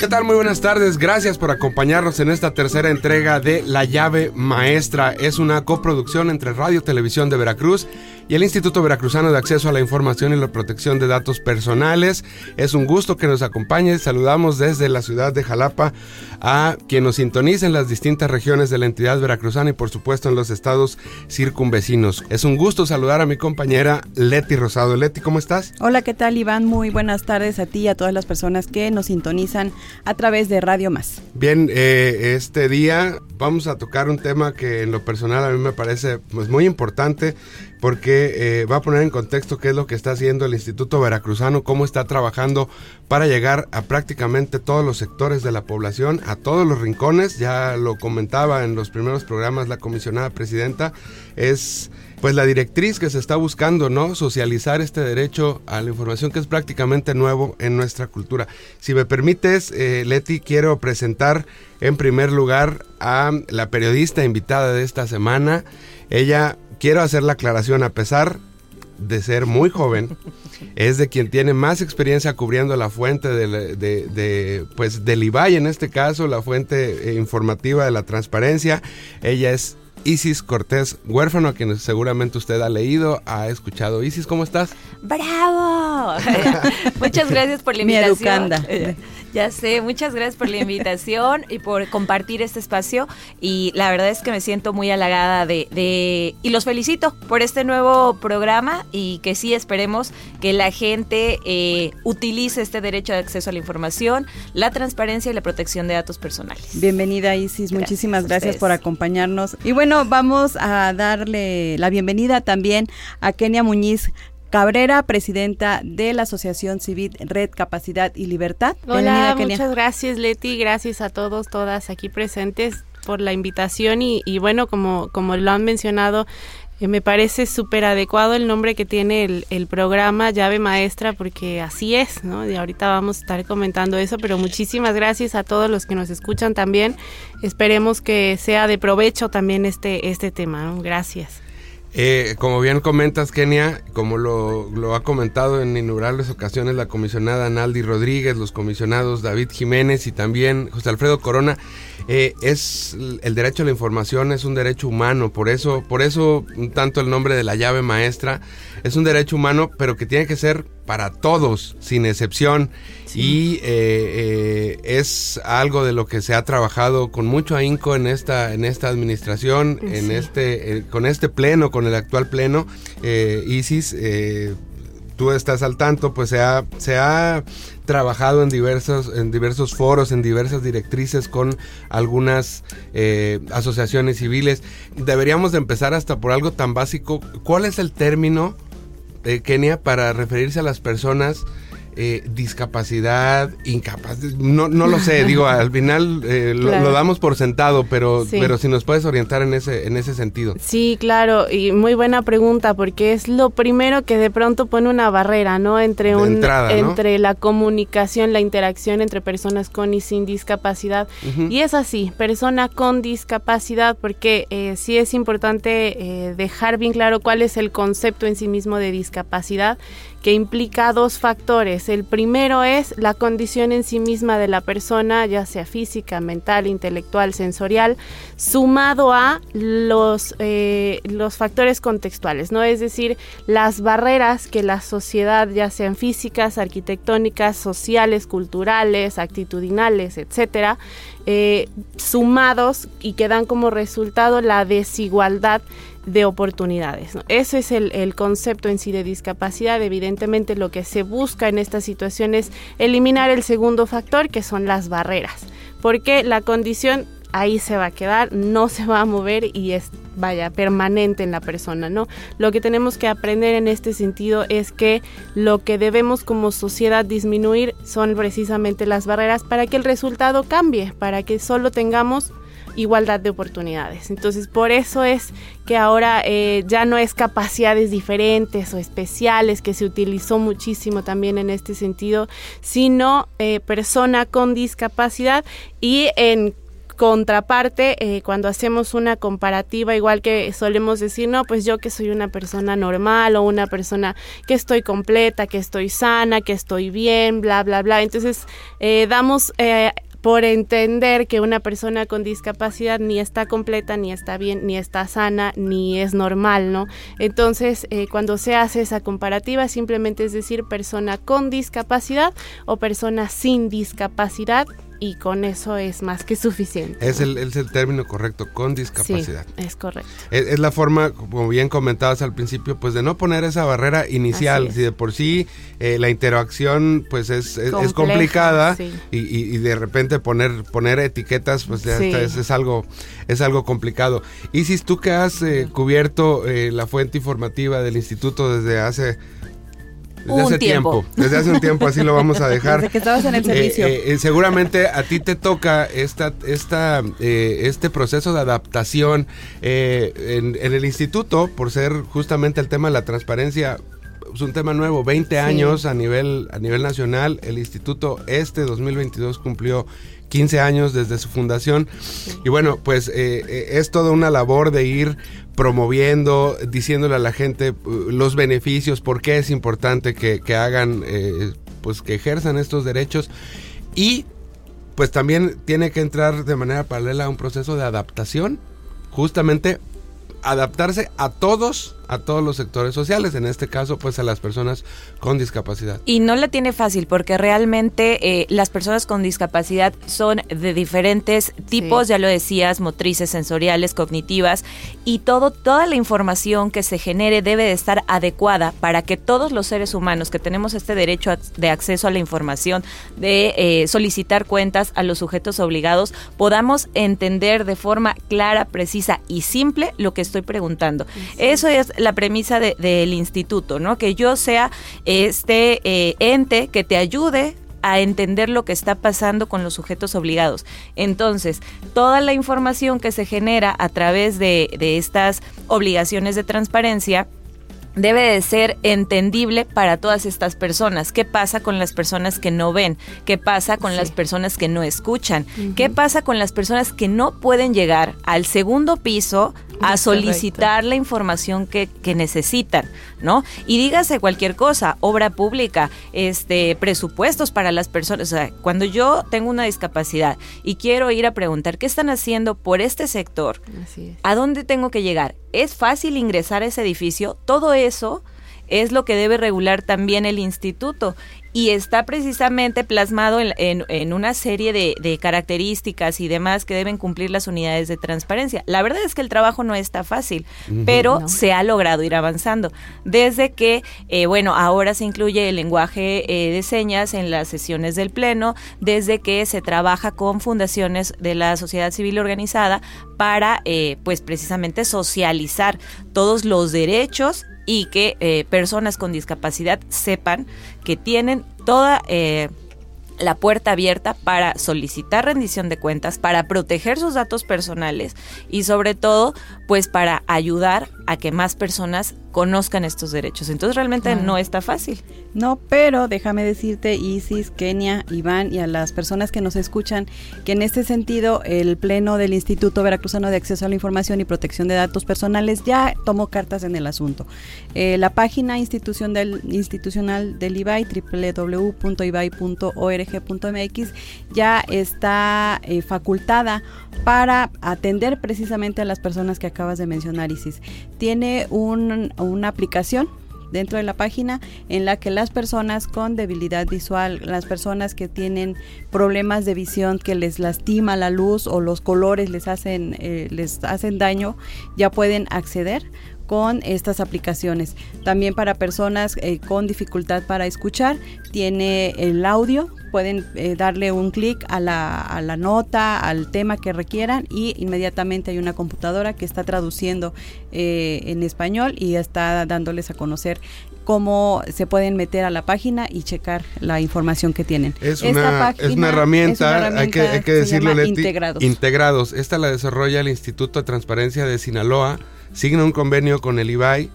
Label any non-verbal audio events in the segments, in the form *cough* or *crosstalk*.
¿Qué tal? Muy buenas tardes. Gracias por acompañarnos en esta tercera entrega de La llave maestra. Es una coproducción entre Radio Televisión de Veracruz y el Instituto Veracruzano de Acceso a la Información y la Protección de Datos Personales. Es un gusto que nos acompañe. Saludamos desde la ciudad de Jalapa a quien nos sintoniza en las distintas regiones de la entidad veracruzana y por supuesto en los estados circunvecinos. Es un gusto saludar a mi compañera Leti Rosado. Leti, ¿cómo estás? Hola, ¿qué tal Iván? Muy buenas tardes a ti y a todas las personas que nos sintonizan a través de Radio Más. Bien, eh, este día vamos a tocar un tema que en lo personal a mí me parece pues, muy importante porque eh, va a poner en contexto qué es lo que está haciendo el Instituto Veracruzano, cómo está trabajando para llegar a prácticamente todos los sectores de la población, a todos los rincones. Ya lo comentaba en los primeros programas la comisionada presidenta, es pues la directriz que se está buscando, ¿no? Socializar este derecho a la información que es prácticamente nuevo en nuestra cultura. Si me permites, eh, Leti, quiero presentar en primer lugar a la periodista invitada de esta semana. Ella quiero hacer la aclaración, a pesar de ser muy joven, *laughs* es de quien tiene más experiencia cubriendo la fuente de, pues del IBAI en este caso, la fuente eh, informativa de la transparencia. Ella es Isis Cortés Huérfano, a quien seguramente usted ha leído, ha escuchado. Isis, ¿cómo estás? ¡Bravo! *laughs* Muchas gracias por la invitación. Ya sé, muchas gracias por la invitación y por compartir este espacio. Y la verdad es que me siento muy halagada de, y los felicito por este nuevo programa y que sí esperemos que la gente eh, utilice este derecho de acceso a la información, la transparencia y la protección de datos personales. Bienvenida Isis, muchísimas gracias por acompañarnos. Y bueno, vamos a darle la bienvenida también a Kenia Muñiz Cabrera, presidenta de la Asociación Civil Red Capacidad y Libertad. Hola, muchas gracias Leti, gracias a todos, todas aquí presentes por la invitación y, bueno, como, como lo han mencionado, me parece súper adecuado el nombre que tiene el, el, programa Llave Maestra porque así es, ¿no? Y ahorita vamos a estar comentando eso, pero muchísimas gracias a todos los que nos escuchan también. Esperemos que sea de provecho también este, este tema, ¿no? Gracias. Eh, como bien comentas, Kenia, como lo, ha comentado en innumerables ocasiones la comisionada Naldi Rodríguez, los comisionados David Jiménez y también José Alfredo Corona, eh, es el derecho a la información es un derecho humano, por eso, por eso tanto el nombre de la llave maestra es un derecho humano, pero que tiene que ser para todos, sin excepción. Y eh, eh, es algo de lo que se ha trabajado con mucho ahínco en esta, en esta administración, en este, eh, con este pleno, con el actual pleno. Isis, tú estás al tanto, pues se ha, se ha trabajado en diversos, en diversos foros, en diversas directrices con algunas asociaciones civiles. Deberíamos de empezar hasta por algo tan básico. ¿Cuál es el término eh, Kenia, para referirse a las personas eh, discapacidad, incapaz, no, no lo sé, digo, al final eh, lo, damos por sentado, pero, pero si nos puedes orientar en ese, en ese sentido. Sí, claro, y muy buena pregunta, porque es lo primero que de pronto pone una barrera, ¿no? Entre, un, entre la comunicación, la interacción entre personas con y sin discapacidad. Y es así, persona con discapacidad, porque eh, sí es importante dejar bien claro cuál es el concepto en sí mismo de discapacidad que implica dos factores. El primero es la condición en sí misma de la persona, ya sea física, mental, intelectual, sensorial, sumado a los, eh, los factores contextuales, ¿no? Es decir, las barreras que la sociedad, ya sean físicas, arquitectónicas, sociales, culturales, actitudinales, etcétera, eh, sumados y que dan como resultado la desigualdad de oportunidades. Eso es el, concepto en sí de discapacidad. Evidentemente lo que se busca en esta situación es eliminar el segundo factor, que son las barreras, porque la condición ahí se va a quedar, no se va a mover y es vaya, permanente en la persona, ¿no? Lo que tenemos que aprender en este sentido es que lo que debemos como sociedad disminuir son precisamente las barreras para que el resultado cambie, para que solo tengamos igualdad de oportunidades. Entonces, por eso es que ahora eh, ya no es capacidades diferentes o especiales, que se utilizó muchísimo también en este sentido, sino eh, persona con discapacidad y en contraparte, eh, cuando hacemos una comparativa, igual que solemos decir, no, pues yo que soy una persona normal o una persona que estoy completa, que estoy sana, que estoy bien, bla, bla, bla. Entonces, damos por entender que una persona con discapacidad ni está completa, ni está bien, ni está sana, ni es normal, ¿no? Entonces, eh, cuando se hace esa comparativa, simplemente es decir persona con discapacidad o persona sin discapacidad y con eso es más que suficiente. Es el, es el término correcto, con discapacidad. Sí, es correcto. Es, la forma, como bien comentabas al principio, pues de no poner esa barrera inicial. Si de por sí eh, la interacción pues es, es, complicada y, y, de repente poner, poner etiquetas pues ya es, es, algo, es algo complicado. Isis, tú que has eh, cubierto eh, la fuente informativa del instituto desde hace desde hace tiempo. Desde hace un tiempo, así lo vamos a dejar. Desde que estabas en el eh, servicio. Eh, seguramente a ti te toca esta, esta, eh, este proceso de adaptación en, el instituto, por ser justamente el tema de la transparencia. Es un tema nuevo, 20 años a nivel, a nivel nacional. El instituto este 2022 cumplió 15 años desde su fundación. Y bueno, pues es toda una labor de ir promoviendo, diciéndole a la gente uh, los beneficios, por qué es importante que, hagan, eh, pues que ejerzan estos derechos y pues también tiene que entrar de manera paralela a un proceso de adaptación, justamente adaptarse a todos a todos los sectores sociales, en este caso pues a las personas con discapacidad. Y no la tiene fácil porque realmente eh, las personas con discapacidad son de diferentes tipos, ya lo decías, motrices, sensoriales, cognitivas y todo toda la información que se genere debe de estar adecuada para que todos los seres humanos que tenemos este derecho de acceso a la información, de eh, solicitar cuentas a los sujetos obligados, podamos entender de forma clara, precisa y simple lo que estoy preguntando. Eso es la premisa del instituto, ¿no? Que yo sea este eh, ente que te ayude a entender lo que está pasando con los sujetos obligados. Entonces, toda la información que se genera a través de, de estas obligaciones de transparencia, debe de ser entendible para todas estas personas. ¿Qué pasa con las personas que no ven? ¿Qué pasa con las personas que no escuchan? ¿Qué pasa con las personas que no pueden llegar al segundo piso a solicitar la información que, que, necesitan, ¿no? Y dígase cualquier cosa, obra pública, este, presupuestos para las personas. O sea, cuando yo tengo una discapacidad y quiero ir a preguntar qué están haciendo por este sector, ¿a dónde tengo que llegar? ¿Es fácil ingresar a ese edificio? Todo eso es lo que debe regular también el instituto y está precisamente plasmado en, una serie de, características y demás que deben cumplir las unidades de transparencia. La verdad es que el trabajo no está fácil, pero se ha logrado ir avanzando. Desde que, eh, bueno, ahora se incluye el lenguaje eh, de señas en las sesiones del Pleno, desde que se trabaja con fundaciones de la sociedad civil organizada para, eh, pues, precisamente socializar todos los derechos y que eh, personas con discapacidad sepan que tienen toda eh, la puerta abierta para solicitar rendición de cuentas, para proteger sus datos personales y sobre todo, pues para ayudar a que más personas conozcan estos derechos. Entonces realmente no está fácil. No, pero déjame decirte, Isis, Kenia, Iván y a las personas que nos escuchan, que en este sentido el Pleno del Instituto Veracruzano de Acceso a la Información y Protección de Datos Personales ya tomó cartas en el asunto. Eh, la página institución del, institucional del IBAI, www.ibai.org.mx, ya está eh, facultada para atender precisamente a las personas que acabas de mencionar, Isis. Tiene un, una aplicación dentro de la página en la que las personas con debilidad visual, las personas que tienen problemas de visión que les lastima la luz o los colores les hacen, eh, les hacen daño, ya pueden acceder con estas aplicaciones. También para personas eh, con dificultad para escuchar, tiene el audio, pueden eh, darle un clic a la, a la, nota, al tema que requieran y inmediatamente hay una computadora que está traduciendo eh, en español y está dándoles a conocer cómo se pueden meter a la página y checar la información que tienen. Es, una, es una, herramienta, hay que, hay que decirlo, integrados. integrados. Esta la desarrolla el Instituto de Transparencia de Sinaloa, signa un convenio con el IBAI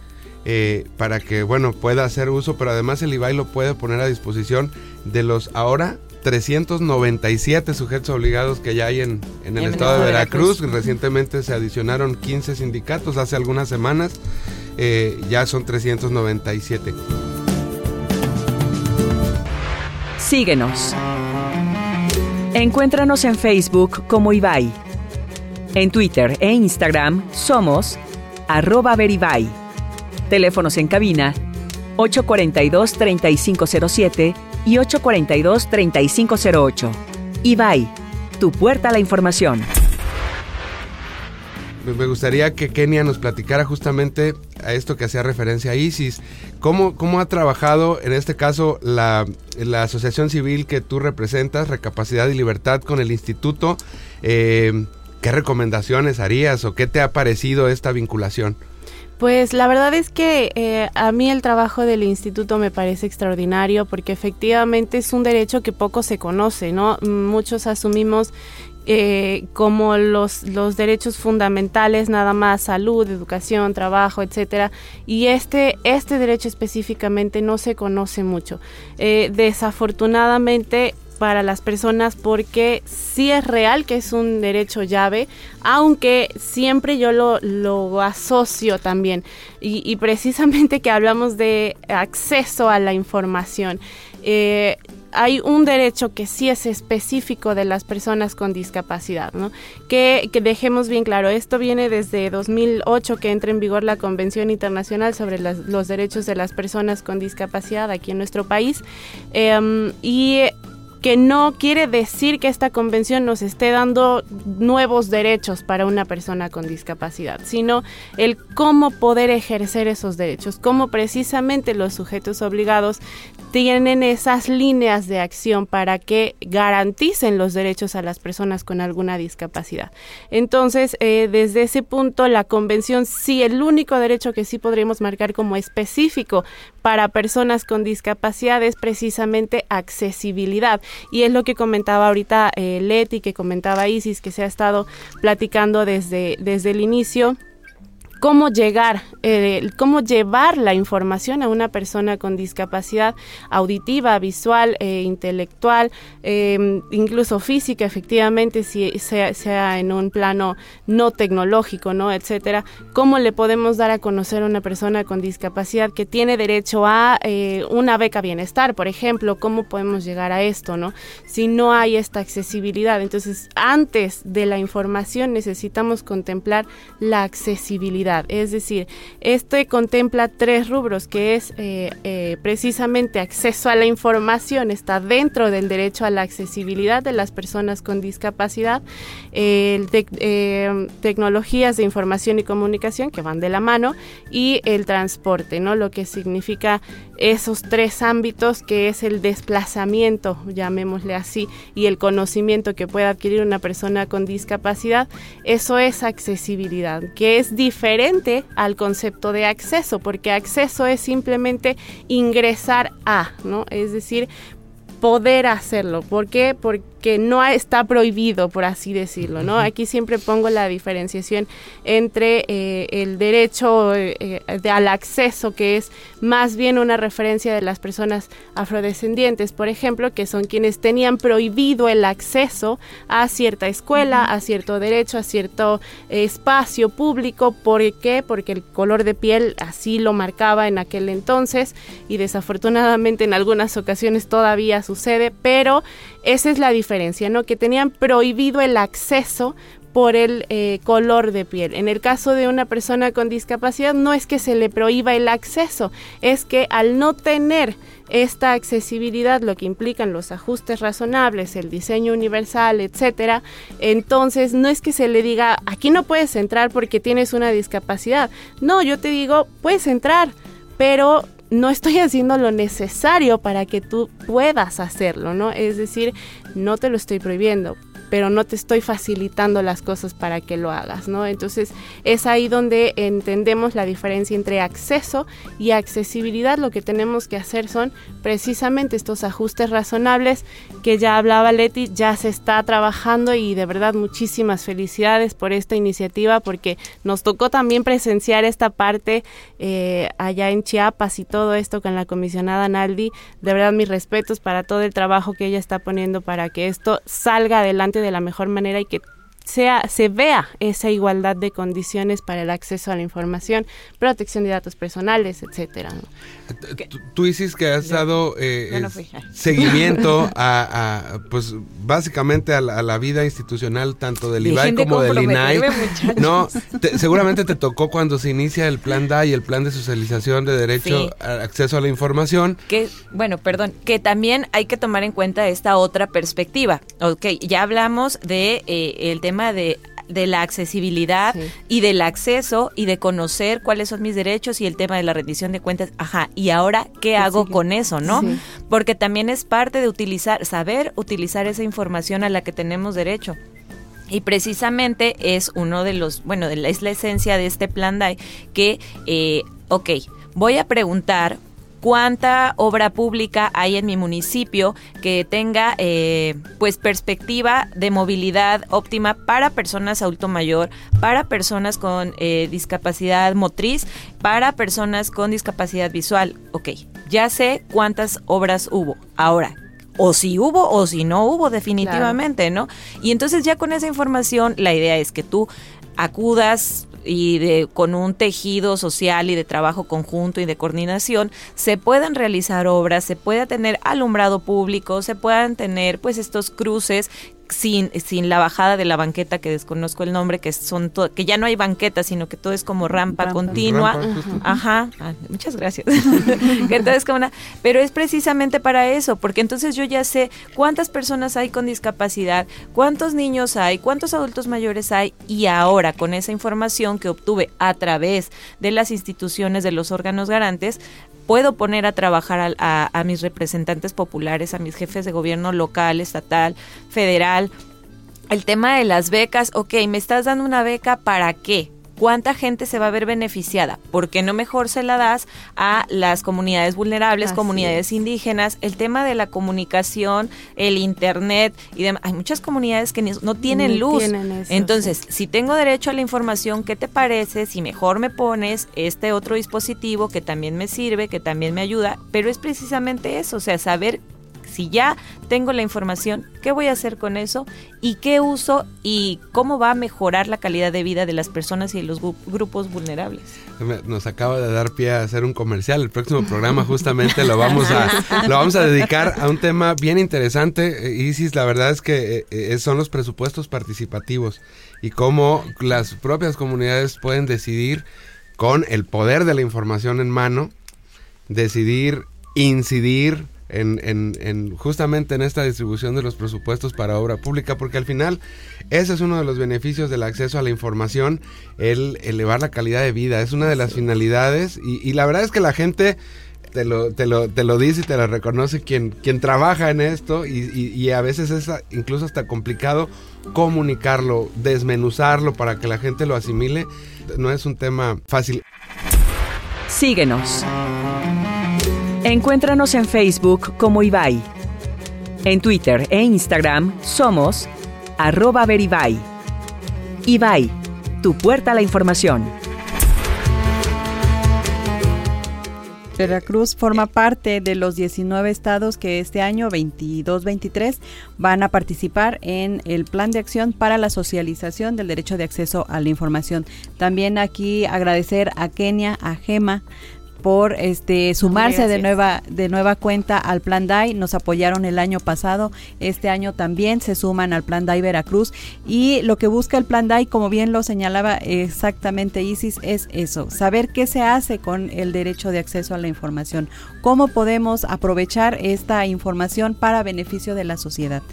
eh, para que, bueno, pueda hacer uso, pero además el IBAI lo puede poner a disposición de los ahora 397 sujetos obligados que ya hay en, en el estado de Veracruz. Recientemente se adicionaron 15 sindicatos hace algunas semanas. Eh, ya son 397. Síguenos. Encuéntranos en Facebook como Ibai. En Twitter e Instagram somos arroba veribai. Teléfonos en cabina 842-3507 y 842-3508. Ibai, tu puerta a la información me gustaría que Kenia nos platicara justamente a esto que hacía referencia a ISIS. ¿Cómo, cómo ha trabajado en este caso la, asociación civil que tú representas, Recapacidad y Libertad, con el instituto? Eh, ¿Qué recomendaciones harías o qué te ha parecido esta vinculación? Pues la verdad es que eh, a mí el trabajo del instituto me parece extraordinario porque efectivamente es un derecho que poco se conoce, ¿no? Muchos asumimos eh, como los, los derechos fundamentales, nada más salud, educación, trabajo, etcétera. Y este, este derecho específicamente no se conoce mucho. Eh, desafortunadamente para las personas porque sí es real que es un derecho llave, aunque siempre yo lo, lo asocio también. Y, precisamente que hablamos de acceso a la información. Eh, hay un derecho que sí es específico de las personas con discapacidad, ¿no? Que, dejemos bien claro, esto viene desde 2008 que entra en vigor la Convención Internacional sobre los derechos de las personas con discapacidad aquí en nuestro país. Em, y que no quiere decir que esta convención nos esté dando nuevos derechos para una persona con discapacidad, sino el cómo poder ejercer esos derechos, cómo precisamente los sujetos obligados tienen esas líneas de acción para que garanticen los derechos a las personas con alguna discapacidad. Entonces, eh, desde ese punto, la convención sí, el único derecho que sí podríamos marcar como específico para personas con discapacidad es precisamente accesibilidad. Y es lo que comentaba ahorita eh, Leti, que comentaba Isis, que se ha estado platicando desde, desde el inicio cómo llegar, eh, cómo llevar la información a una persona con discapacidad auditiva, visual, eh, intelectual, em, incluso física, efectivamente, si sea, en un plano no tecnológico, ¿no? etcétera. ¿Cómo le podemos dar a conocer a una persona con discapacidad que tiene derecho a eh, una beca bienestar, por ejemplo? ¿Cómo podemos llegar a esto, no? Si no hay esta accesibilidad. Entonces, antes de la información necesitamos contemplar la accesibilidad es decir, este contempla tres rubros, que es eh, eh, precisamente acceso a la información, está dentro del derecho a la accesibilidad de las personas con discapacidad, eh, tecnologías de información y comunicación que van de la mano y el transporte, ¿no? Lo que significa esos tres ámbitos que es el desplazamiento, llamémosle así, y el conocimiento que puede adquirir una persona con discapacidad, eso es accesibilidad, que es diferente al concepto de acceso, porque acceso es simplemente ingresar a, ¿no? Es decir, poder hacerlo. ¿Por qué? Porque que no está prohibido, por así decirlo, ¿no? Aquí siempre pongo la diferenciación entre eh, el derecho eh, al acceso, que es más bien una referencia de las personas afrodescendientes, por ejemplo, que son quienes tenían prohibido el acceso a cierta escuela, a cierto derecho, a cierto espacio público. ¿Por qué? Porque el color de piel así lo marcaba en aquel entonces y desafortunadamente en algunas ocasiones todavía sucede, pero esa es la diferencia, ¿no? Que tenían prohibido el acceso por el eh, color de piel. En el caso de una persona con discapacidad no es que se le prohíba el acceso, es que al no tener esta accesibilidad, lo que implican los ajustes razonables, el diseño universal, etcétera, entonces no es que se le diga aquí no puedes entrar porque tienes una discapacidad. No, yo te digo, puedes entrar, pero no estoy haciendo lo necesario para que tú puedas hacerlo, ¿no? Es decir, no te lo estoy prohibiendo, pero no te estoy facilitando las cosas para que lo hagas, ¿no? Entonces es ahí donde entendemos la diferencia entre acceso y accesibilidad. Lo que tenemos que hacer son precisamente estos ajustes razonables que ya hablaba Leti, ya se está trabajando y de verdad muchísimas felicidades por esta iniciativa porque nos tocó también presenciar esta parte eh, allá en Chiapas y todo esto con la comisionada Naldi. De verdad mis respetos para todo el trabajo que ella está poniendo para que esto salga adelante de la mejor manera y que sea, se vea esa igualdad de condiciones para el acceso a la información, protección de datos personales, etcétera. Tú, dices que has dado eh, *laughs* seguimiento a, pues básicamente a la, vida institucional tanto del IBAI como del INAI. No, seguramente te tocó cuando se inicia el plan DA y el plan de socialización de derecho al acceso a la información. Que bueno, perdón, que también hay que tomar en cuenta esta otra perspectiva. Ok, ya hablamos de eh, el tema de de la accesibilidad y del acceso y de conocer cuáles son mis derechos y el tema de la rendición de cuentas. Ajá, y ahora, ¿qué hago con eso, no? Porque también es parte de utilizar, saber utilizar esa información a la que tenemos derecho. Y precisamente es uno de los, bueno, es la esencia de este plan DAI que, eh, ok, voy a preguntar cuánta obra pública hay en mi municipio que tenga eh, pues perspectiva de movilidad óptima para personas adulto mayor, para personas con eh, discapacidad motriz, para personas con discapacidad visual. Ok, ya sé cuántas obras hubo. Ahora, o si hubo o si no hubo definitivamente, ¿no? Y entonces ya con esa información la idea es que tú acudas y de, con un tejido social y de trabajo conjunto y de coordinación se puedan realizar obras, se pueda tener alumbrado público, se puedan tener pues estos cruces sin, sin la bajada de la banqueta, que desconozco el nombre, que son que ya no hay banqueta, sino que todo es como rampa, continua. Ajá, ah, muchas gracias. *laughs* entonces, como una, pero es precisamente para eso, porque entonces yo ya sé cuántas personas hay con discapacidad, cuántos niños hay, cuántos adultos mayores hay, y ahora con esa información que obtuve a través de las instituciones de los órganos garantes, puedo poner a trabajar a, mis representantes populares, a mis jefes de gobierno local, estatal, federal. El tema de las becas, ok, me estás dando una beca para qué? ¿Cuánta gente se va a ver beneficiada? ¿Por qué no mejor se la das a las comunidades vulnerables, comunidades indígenas? El tema de la comunicación, el internet y demás. Hay muchas comunidades que no tienen luz. Entonces, si tengo derecho a la información, ¿qué te parece si mejor me pones este otro dispositivo que también me sirve, que también me ayuda? Pero es precisamente eso, o sea, saber si ya tengo la información, ¿qué voy a hacer con eso? ¿Y qué uso? ¿Y cómo va a mejorar la calidad de vida de las personas y de los grupos vulnerables? Nos acaba de dar pie a hacer un comercial. El próximo programa justamente lo vamos a, *laughs* lo vamos a dedicar a un tema bien interesante. Eh, Isis, la verdad es que eh, eh, son los presupuestos participativos y cómo las propias comunidades pueden decidir con el poder de la información en mano, decidir incidir en, en, justamente en esta distribución de los presupuestos para obra pública, porque al final ese es uno de los beneficios del acceso a la información, el elevar la calidad de vida, es una de las finalidades y, la verdad es que la gente te lo, te lo, te lo dice y te lo reconoce quien, quien trabaja en esto y, y a veces es incluso hasta complicado comunicarlo, desmenuzarlo para que la gente lo asimile, no es un tema fácil. Síguenos. Encuéntranos en Facebook como Ibai. En Twitter e Instagram somos arroba veribai. Ibai, tu puerta a la información. Veracruz forma parte de los 19 estados que este año 22-23 van a participar en el plan de acción para la socialización del derecho de acceso a la información. También aquí agradecer a Kenia, a Gema, por este sumarse de nueva de nueva cuenta al Plan DAI. Nos apoyaron el año pasado, este año también se suman al Plan DAI Veracruz. Y lo que busca el Plan DAI, como bien lo señalaba exactamente Isis, es eso, saber qué se hace con el derecho de acceso a la información, cómo podemos aprovechar esta información para beneficio de la sociedad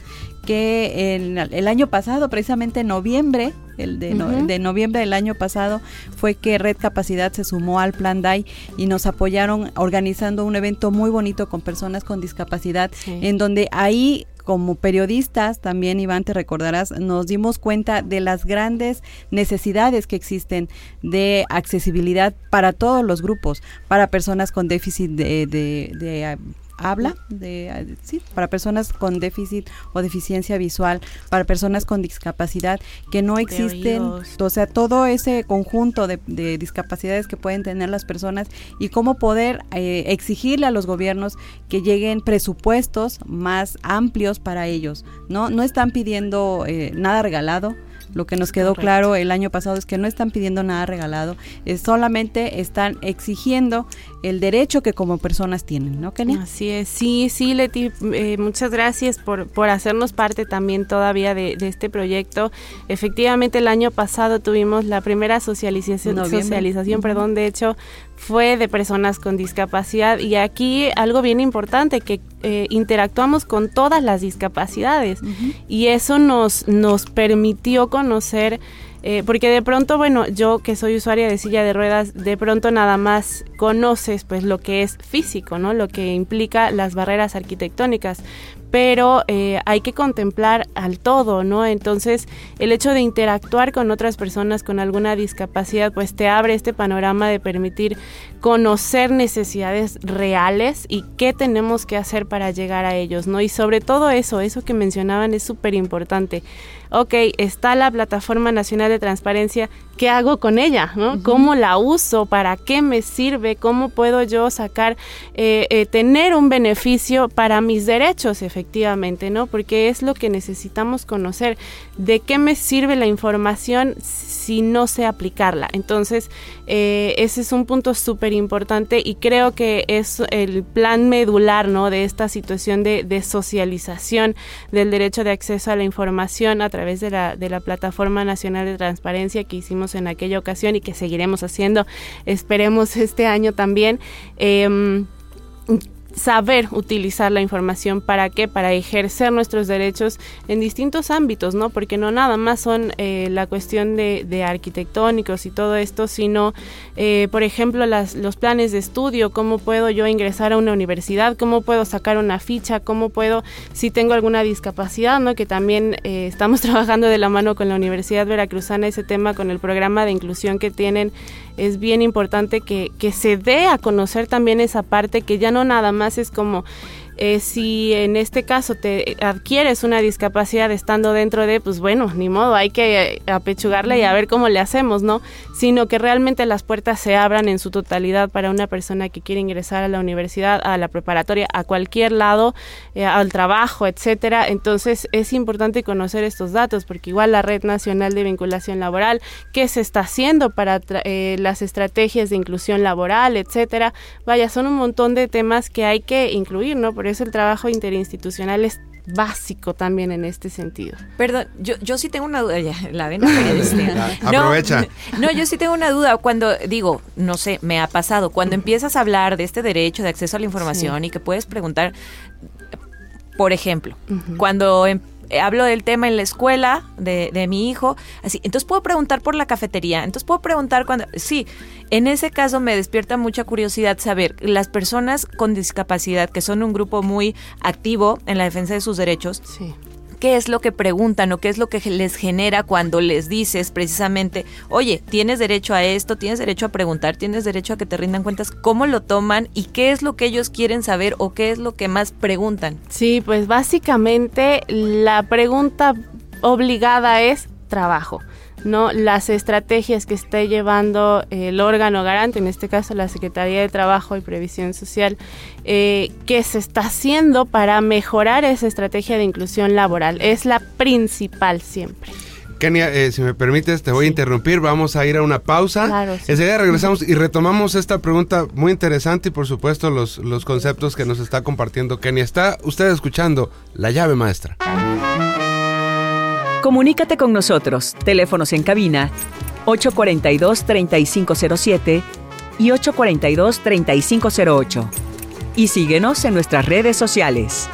que en el año pasado, precisamente en noviembre, el de, de, noviembre del año pasado, fue que Red Capacidad se sumó al Plan DAI y nos apoyaron organizando un evento muy bonito con personas con discapacidad, en donde ahí como periodistas, también Iván, te recordarás, nos dimos cuenta de las grandes necesidades que existen de accesibilidad para todos los grupos, para personas con déficit de, de habla de sí, para personas con déficit o deficiencia visual, para personas con discapacidad, que no existen, o sea, todo ese conjunto de, discapacidades que pueden tener las personas y cómo poder eh, exigirle a los gobiernos que lleguen presupuestos más amplios para ellos. No, no están pidiendo eh, nada regalado, lo que nos quedó claro el año pasado es que no están pidiendo nada regalado, es solamente están exigiendo el derecho que como personas tienen, ¿no, Kenia? Así es, sí, sí, Leti, eh, muchas gracias por, por hacernos parte también todavía de, este proyecto. Efectivamente, el año pasado tuvimos la primera socialización, socialización perdón, de hecho, fue de personas con discapacidad. Y aquí algo bien importante que eh, interactuamos con todas las discapacidades. Y eso nos nos permitió conocer eh, porque de pronto, bueno, yo que soy usuaria de silla de ruedas, de pronto nada más conoces pues lo que es físico, ¿no? Lo que implica las barreras arquitectónicas pero eh, hay que contemplar al todo, ¿no? Entonces, el hecho de interactuar con otras personas con alguna discapacidad, pues te abre este panorama de permitir conocer necesidades reales y qué tenemos que hacer para llegar a ellos, ¿no? Y sobre todo eso, eso que mencionaban es súper importante ok, está la Plataforma Nacional de Transparencia, ¿qué hago con ella? ¿no? ¿Cómo la uso? ¿Para qué me sirve? ¿Cómo puedo yo sacar, eh, eh, tener un beneficio para mis derechos, efectivamente, ¿no? Porque es lo que necesitamos conocer. ¿De qué me sirve la información si no sé aplicarla? Entonces, eh, ese es un punto súper importante y creo que es el plan medular, ¿no? De esta situación de, de socialización del derecho de acceso a la información a través través de la, de la Plataforma Nacional de Transparencia que hicimos en aquella ocasión y que seguiremos haciendo, esperemos este año también. Eh, saber utilizar la información para qué, para ejercer nuestros derechos en distintos ámbitos, ¿no? Porque no nada más son eh, la cuestión de, de, arquitectónicos y todo esto, sino, eh, por ejemplo, las, los planes de estudio, cómo puedo yo ingresar a una universidad, cómo puedo sacar una ficha, cómo puedo, si tengo alguna discapacidad, ¿no? Que también eh, estamos *laughs* trabajando de la mano con la Universidad Veracruzana ese tema, con el programa de inclusión que tienen es bien importante que, que se dé a conocer también esa parte que ya no nada más es como eh, si en este caso te adquieres una discapacidad estando dentro de, pues bueno, ni modo, hay que apechugarle y a ver cómo le hacemos, ¿no? Sino que realmente las puertas se abran en su totalidad para una persona que quiere ingresar a la universidad, a la preparatoria, a cualquier lado, eh, al trabajo, etcétera. Entonces es importante conocer estos datos porque igual la Red Nacional de Vinculación Laboral, qué se está haciendo para eh, las estrategias de inclusión laboral, etcétera. Vaya, son un montón de temas que hay que incluir, ¿no? por eso el trabajo interinstitucional es básico también en este sentido. Perdón, yo, yo sí tengo una duda, ya, la ven. *laughs* Aprovecha. No, yo sí tengo una duda cuando digo, no sé, me ha pasado, cuando empiezas a hablar de este derecho de acceso a la información y que puedes preguntar, por ejemplo, cuando em, hablo del tema en la escuela de, de, mi hijo, así, entonces puedo preguntar por la cafetería, entonces puedo preguntar cuando, sí, en ese caso me despierta mucha curiosidad saber, las personas con discapacidad, que son un grupo muy activo en la defensa de sus derechos, sí qué es lo que preguntan o qué es lo que les genera cuando les dices precisamente, oye, tienes derecho a esto, tienes derecho a preguntar, tienes derecho a que te rindan cuentas, cómo lo toman y qué es lo que ellos quieren saber o qué es lo que más preguntan. Sí, pues básicamente la pregunta obligada es trabajo. ¿No? las estrategias que esté llevando el órgano garante, en este caso la Secretaría de Trabajo y Previsión Social, eh, que se está haciendo para mejorar esa estrategia de inclusión laboral. Es la principal siempre. Kenia, eh, si me permites, te voy a interrumpir. Vamos a ir a una pausa. Claro, Enseguida regresamos y retomamos esta pregunta muy interesante y, por supuesto, los, los conceptos que nos está compartiendo Kenia. Está usted escuchando La llave maestra. Comunícate con nosotros. Teléfonos en cabina 842-3507 y 842-3508. Y síguenos en nuestras redes sociales.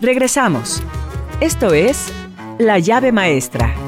Regresamos. Esto es La llave maestra.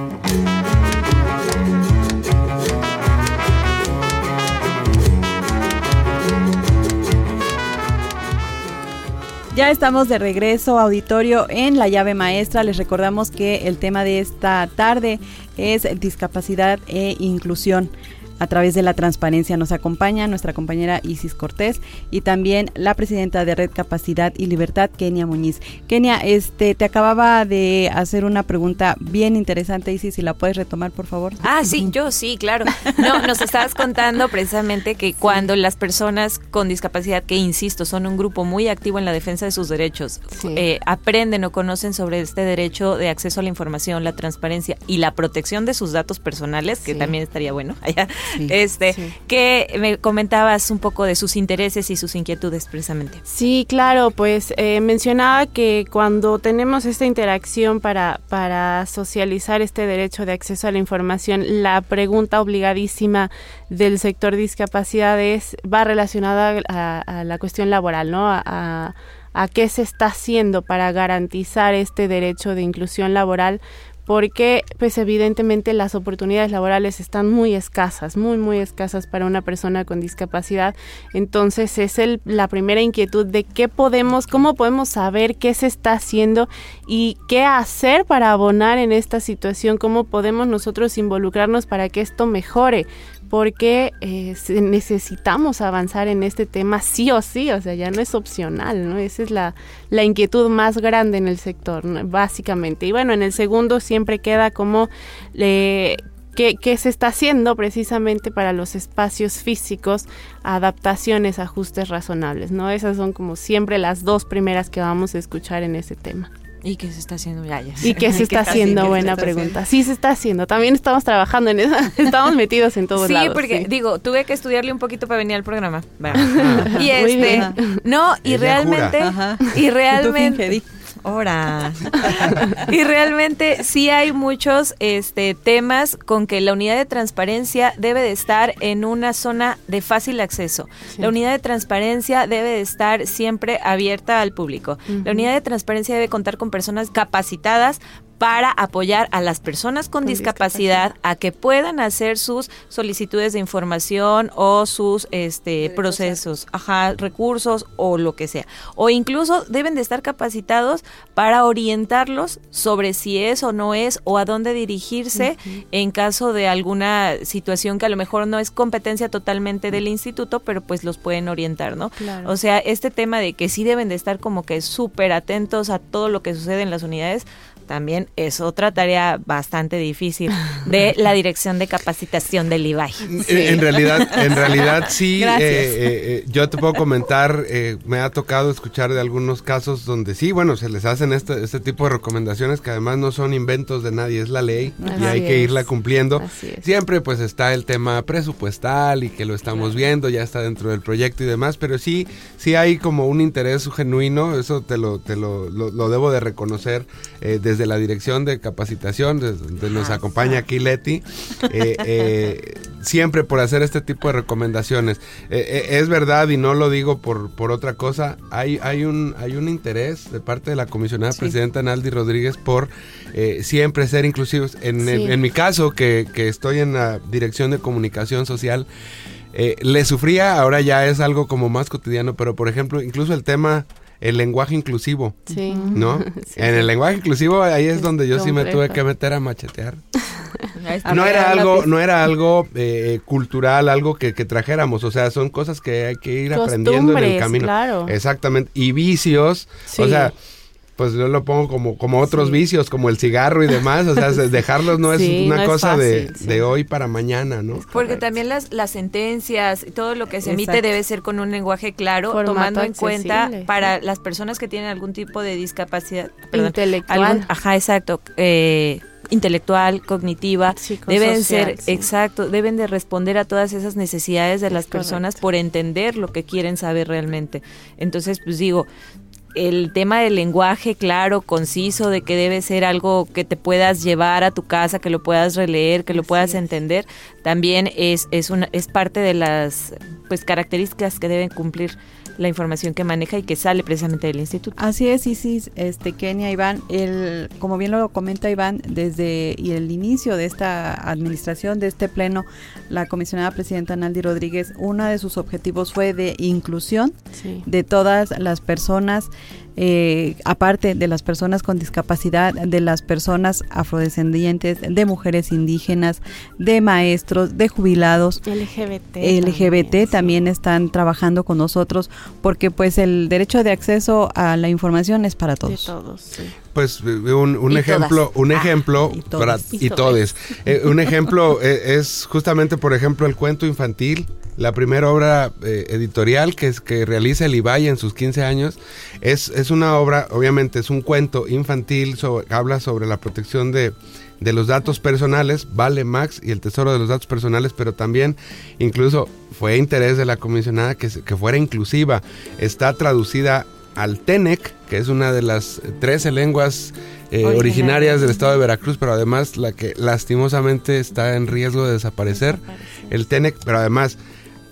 Ya estamos de regreso, auditorio, en la llave maestra. Les recordamos que el tema de esta tarde es discapacidad e inclusión a través de la transparencia. Nos acompaña nuestra compañera Isis Cortés y también la presidenta de Red Capacidad y Libertad, Kenia Muñiz. Kenia, este, te acababa de hacer una pregunta bien interesante, Isis, si la puedes retomar, por favor. Ah, sí, yo sí, claro. No, nos estabas contando precisamente que cuando las personas con discapacidad, que insisto, son un grupo muy activo en la defensa de sus derechos, eh, aprenden o conocen sobre este derecho de acceso a la información, la transparencia y la protección de sus datos personales, que también estaría bueno *laughs* allá, este, que me comentabas un poco de sus intereses y sus inquietudes precisamente. Sí, claro, pues eh, mencionaba que cuando tenemos esta interacción para, para socializar este derecho de acceso a la información, la pregunta obligadísima del sector discapacidades va relacionada a, la cuestión laboral, ¿no? a qué se está haciendo para garantizar este derecho de inclusión laboral porque pues evidentemente las oportunidades laborales están muy escasas, muy muy escasas para una persona con discapacidad. Entonces es el, la primera inquietud de qué podemos, cómo podemos saber qué se está haciendo y qué hacer para abonar en esta situación, cómo podemos nosotros involucrarnos para que esto mejore porque eh, necesitamos avanzar en este tema sí o sí, o sea, ya no es opcional, ¿no? Esa es la, la inquietud más grande en el sector, básicamente. Y bueno, en el segundo siempre queda como eh, ¿Qué, ¿Qué, se está haciendo precisamente para los espacios físicos, adaptaciones, ajustes razonables, ¿no? Esas son como siempre las dos primeras que vamos a escuchar en ese tema. ¿Y qué se está haciendo? Ya, ¿Y qué *laughs* se está, haciendo? Buena pregunta. Sí, se está haciendo. También estamos trabajando en eso. *laughs* Estamos metidos en todos lados. sí, porque digo, tuve que estudiarle un poquito para venir al programa. *laughs* y este, no, y realmente, y realmente, Ahora. *laughs* y realmente sí hay muchos este, temas con que la unidad de transparencia debe de estar en una zona de fácil acceso. La unidad de transparencia debe de estar siempre abierta al público. La unidad de transparencia debe contar con personas capacitadas para apoyar a las personas con, discapacidad, a que puedan hacer sus solicitudes de información o sus este procesos, ajá, recursos o lo que sea. O incluso deben de estar capacitados para orientarlos sobre si es o no es o a dónde dirigirse en caso de alguna situación que a lo mejor no es competencia totalmente del instituto, pero pues los pueden orientar, ¿no? O sea, este tema de que sí deben de estar como que súper atentos a todo lo que sucede en las unidades, también es otra tarea bastante difícil de *laughs* la dirección de capacitación del IBAI. En realidad, en realidad *laughs* sí, eh, eh, eh, yo te puedo comentar, me ha tocado escuchar de algunos casos donde sí, bueno, se les hacen este, este tipo de recomendaciones que además no son inventos de nadie, es la ley y hay que irla cumpliendo. Siempre pues está el tema presupuestal y que lo estamos viendo, ya está dentro del proyecto y demás, pero sí, sí hay como un interés genuino, eso te lo, te lo, lo, debo de reconocer desde de la Dirección de Capacitación, donde nos acompaña aquí Leti, eh, eh, siempre por hacer este tipo de recomendaciones. Eh, es verdad, y no lo digo por, por otra cosa, hay, hay, un, hay un interés de parte de la comisionada presidenta Naldi Rodríguez por siempre ser inclusivos. En, en, mi caso, que, que estoy en la Dirección de Comunicación Social, le sufría, ahora ya es algo como más cotidiano, pero por ejemplo, incluso el tema el lenguaje inclusivo. Sí. ¿No? *laughs* en el lenguaje inclusivo ahí es donde yo sí me tuve que meter a machetear. *laughs* no era algo, no era algo eh, cultural, algo que, trajéramos, o sea, son cosas que hay que ir aprendiendo en el camino. Claro. Exactamente. Y vicios, o sea, pues yo lo pongo como, como otros vicios, como el cigarro y demás, o sea, *laughs* dejarlos no es una cosa de, de, hoy para mañana, ¿no? Porque también las, las sentencias y todo lo que se emite debe ser con un lenguaje claro, tomando en cuenta para las personas que tienen algún tipo de discapacidad intelectual. ajá, exacto. Eh, intelectual, cognitiva, deben ser, exacto, deben de responder a todas esas necesidades de las personas por entender lo que quieren saber realmente. Entonces, pues digo, el tema del lenguaje claro, conciso, de que debe ser algo que te puedas llevar a tu casa, que lo puedas releer, que lo puedas entender, también es, es, una, es parte de las pues características que deben cumplir la información que maneja y que sale precisamente del instituto. Así es, sí, este Kenia Iván, el, como bien lo comenta Iván, desde y el inicio de esta administración, de este pleno, la comisionada presidenta Naldi Rodríguez, uno de sus objetivos fue de inclusión de todas las personas eh, aparte de las personas con discapacidad, de las personas afrodescendientes, de mujeres indígenas, de maestros, de jubilados. LGBT. LGBT también, están trabajando con nosotros porque pues el derecho de acceso a la información es para todos. todos, Pues un, ejemplo, un ejemplo, y, todos. Eh, un ejemplo eh, es justamente, por ejemplo, el cuento infantil la primera obra eh, editorial que, es, que realiza el Ibai en sus 15 años es, es una obra, obviamente es un cuento infantil, habla sobre la protección de, los datos personales, Vale Max y el tesoro de los datos personales, pero también incluso fue interés de la comisionada que, que fuera inclusiva. Está traducida al Tenec, que es una de las 13 lenguas eh, originarias del estado de Veracruz, pero además la que lastimosamente está en riesgo de desaparecer, el Tenec, pero además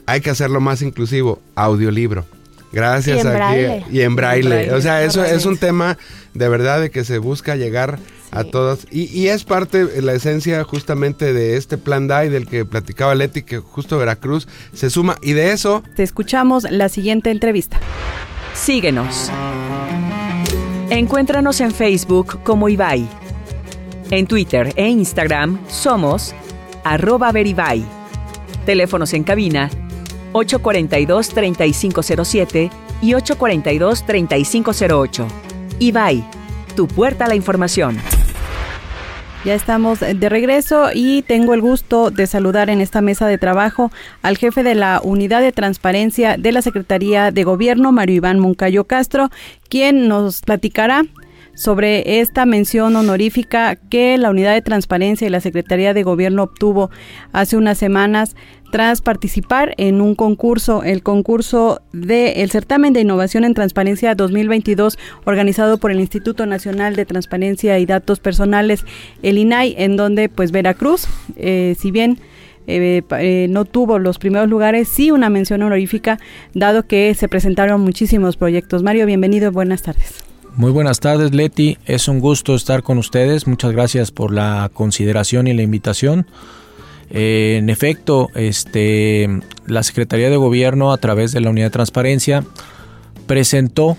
hay que hacerlo más inclusivo, audiolibro. Gracias y en braille. Y en braille. O sea, eso es un tema de verdad de que se busca llegar a todos. Y, es parte, la esencia justamente de este plan DAI del que platicaba Leti, que justo Veracruz se suma. Y de eso... Te escuchamos la siguiente entrevista. Síguenos. Encuéntranos en Facebook como Ibai. En Twitter e Instagram somos arroba veribai. Teléfonos en cabina 842-3507 y 842-3508. Ibai, tu puerta a la información. Ya estamos de regreso y tengo el gusto de saludar en esta mesa de trabajo al jefe de la Unidad de Transparencia de la Secretaría de Gobierno, Mario Iván Moncayo Castro, quien nos platicará sobre esta mención honorífica que la Unidad de Transparencia y la Secretaría de Gobierno obtuvo hace unas semanas tras participar en un concurso, el concurso del certamen de innovación en transparencia 2022 organizado por el Instituto Nacional de Transparencia y Datos Personales, el INAI, en donde pues Veracruz, eh, si bien eh, eh, no tuvo los primeros lugares, sí una mención honorífica, dado que se presentaron muchísimos proyectos. Mario, bienvenido, buenas tardes. Muy buenas tardes, Leti. Es un gusto estar con ustedes. Muchas gracias por la consideración y la invitación. Eh, en efecto, este, la Secretaría de Gobierno, a través de la Unidad de Transparencia, presentó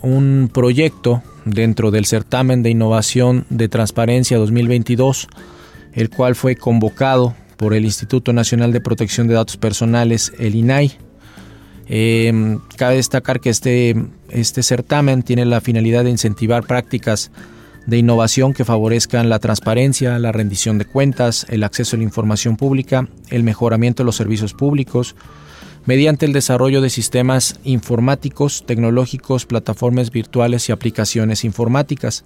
un proyecto dentro del certamen de innovación de transparencia 2022, el cual fue convocado por el Instituto Nacional de Protección de Datos Personales, el INAI. Eh, cabe destacar que este, este certamen tiene la finalidad de incentivar prácticas de innovación que favorezcan la transparencia, la rendición de cuentas, el acceso a la información pública, el mejoramiento de los servicios públicos, mediante el desarrollo de sistemas informáticos, tecnológicos, plataformas virtuales y aplicaciones informáticas.